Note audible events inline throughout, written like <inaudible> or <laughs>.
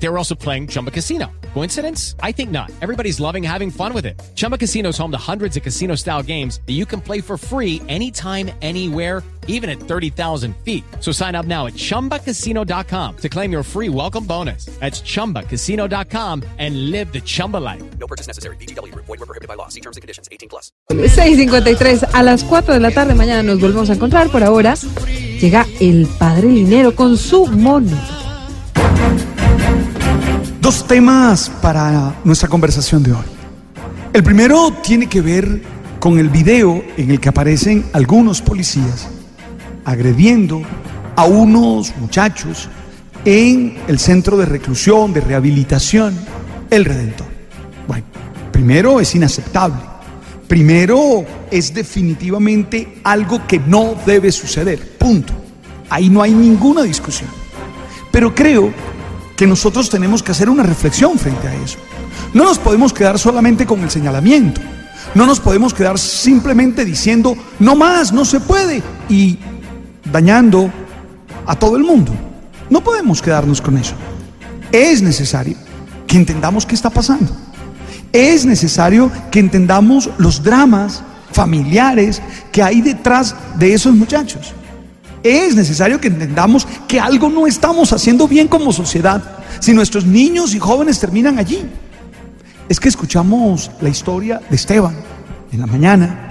They were also playing Chumba Casino. Coincidence? I think not. Everybody's loving having fun with it. Chumba Casino is home to hundreds of casino style games that you can play for free anytime, anywhere, even at 30,000 feet. So sign up now at chumbacasino.com to claim your free welcome bonus. That's chumbacasino.com and live the Chumba life. No purchase necessary. BGW. Void were prohibited by law. See terms and conditions. 18 plus. 6.53 a las 4 de la tarde. Mañana nos volvemos a encontrar. Por ahora llega el padre Linero con su mono. Dos temas para nuestra conversación de hoy. El primero tiene que ver con el video en el que aparecen algunos policías agrediendo a unos muchachos en el centro de reclusión, de rehabilitación, El Redentor. Bueno, primero es inaceptable. Primero es definitivamente algo que no debe suceder. Punto. Ahí no hay ninguna discusión. Pero creo que nosotros tenemos que hacer una reflexión frente a eso. No nos podemos quedar solamente con el señalamiento. No nos podemos quedar simplemente diciendo, no más, no se puede, y dañando a todo el mundo. No podemos quedarnos con eso. Es necesario que entendamos qué está pasando. Es necesario que entendamos los dramas familiares que hay detrás de esos muchachos. Es necesario que entendamos que algo no estamos haciendo bien como sociedad si nuestros niños y jóvenes terminan allí. Es que escuchamos la historia de Esteban en la mañana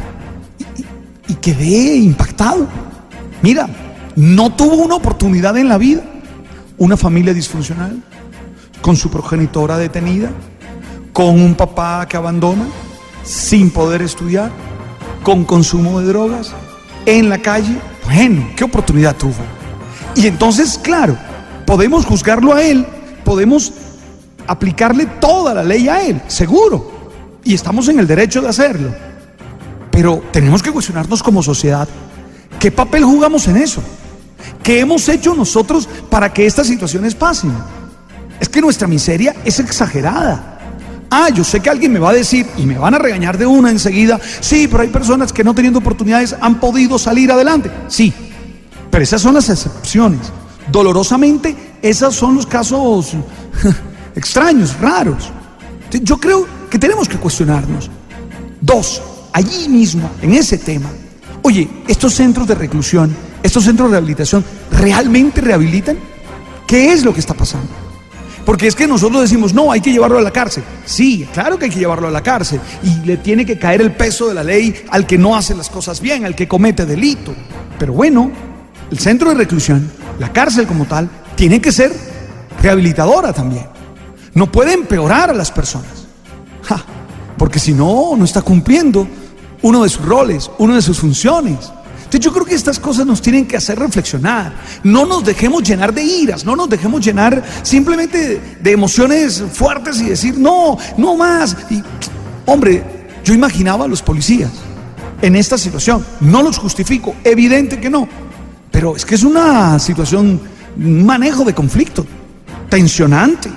y, quedé impactado. Mira, no tuvo una oportunidad en la vida. Una familia disfuncional, con su progenitora detenida, con un papá que abandona, sin poder estudiar, con consumo de drogas, en la calle. ¿Qué oportunidad tuvo? Y entonces, claro, podemos juzgarlo a él, podemos aplicarle toda la ley a él, seguro. Y estamos en el derecho de hacerlo. Pero tenemos que cuestionarnos como sociedad, ¿qué papel jugamos en eso? ¿Qué hemos hecho nosotros para que estas situaciones pasen? Es que nuestra miseria es exagerada. Ah, yo sé que alguien me va a decir y me van a regañar de una enseguida, sí, pero hay personas que no teniendo oportunidades han podido salir adelante. Sí, pero esas son las excepciones. Dolorosamente, esos son los casos <laughs> extraños, raros. Yo creo que tenemos que cuestionarnos. Dos, allí mismo, en ese tema, oye, estos centros de reclusión, estos centros de rehabilitación, ¿realmente rehabilitan? ¿Qué es lo que está pasando? Porque es que nosotros decimos, no, hay que llevarlo a la cárcel. Sí, claro que hay que llevarlo a la cárcel. Y le tiene que caer el peso de la ley al que no hace las cosas bien, al que comete delito. Pero bueno, el centro de reclusión, la cárcel como tal, tiene que ser rehabilitadora también. No puede empeorar a las personas. Porque si no, no está cumpliendo uno de sus roles, una de sus funciones. Entonces yo creo que estas cosas nos tienen que hacer reflexionar. No nos dejemos llenar de iras, no nos dejemos llenar simplemente de, emociones fuertes y decir, no, no más. Y, hombre, yo imaginaba a los policías en esta situación. No los justifico, evidente que no. Pero es que es una situación, un manejo de conflicto, tensionante.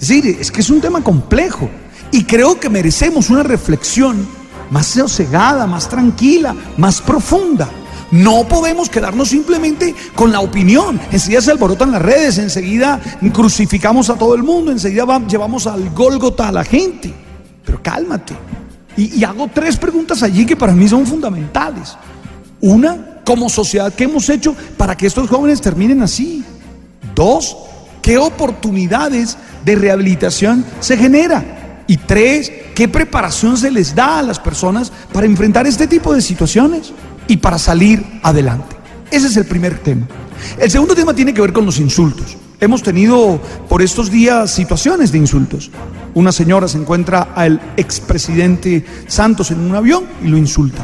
Es decir, es que es un tema complejo. Y creo que merecemos una reflexión más sosegada, más tranquila, más profunda. No podemos quedarnos simplemente con la opinión. Enseguida se alborotan las redes, enseguida crucificamos a todo el mundo, enseguida va- llevamos al Gólgota a la gente. Pero cálmate. Y, y hago tres preguntas allí que para mí son fundamentales. Una, como sociedad, ¿qué hemos hecho para que estos jóvenes terminen así? Dos, ¿qué oportunidades de rehabilitación se genera? Y tres, ¿qué preparación se les da a las personas para enfrentar este tipo de situaciones y para salir adelante? Ese es el primer tema. El segundo tema tiene que ver con los insultos. Hemos tenido por estos días situaciones de insultos. Una señora se encuentra al expresidente Santos en un avión y lo insulta.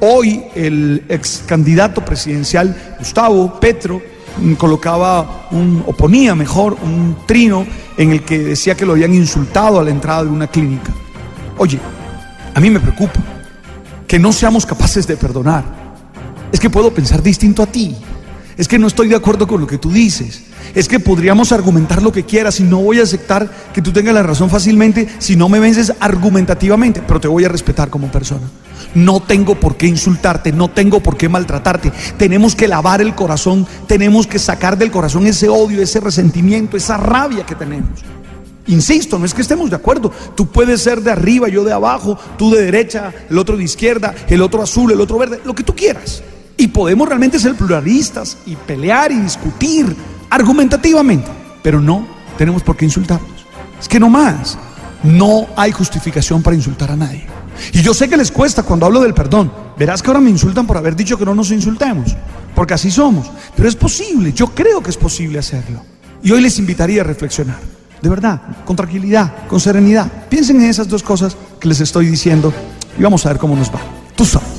Hoy el ex candidato presidencial Gustavo Petro mm, colocaba un, o ponía mejor, un trino en el que decía que lo habían insultado a la entrada de una clínica. Oye, a mí me preocupa que no seamos capaces de perdonar. Es que puedo pensar distinto a ti. Es que no estoy de acuerdo con lo que tú dices. Es que podríamos argumentar lo que quieras y no voy a aceptar que tú tengas la razón fácilmente si no me vences argumentativamente, pero te voy a respetar como persona. No tengo por qué insultarte, no tengo por qué maltratarte. Tenemos que lavar el corazón, tenemos que sacar del corazón ese odio, ese resentimiento, esa rabia que tenemos. Insisto, no es que estemos de acuerdo. Tú puedes ser de arriba, yo de abajo, tú de derecha, el otro de izquierda, el otro azul, el otro verde, lo que tú quieras. Y podemos realmente ser pluralistas y pelear y discutir argumentativamente, pero no tenemos por qué insultarnos. Es que no más, no hay justificación para insultar a nadie. Y yo sé que les cuesta cuando hablo del perdón. Verás que ahora me insultan por haber dicho que no nos insultemos, porque así somos. Pero es posible, yo creo que es posible hacerlo. Y hoy les invitaría a reflexionar. De verdad, con tranquilidad, con serenidad. Piensen en esas dos cosas que les estoy diciendo y vamos a ver cómo nos va. Tú sabes.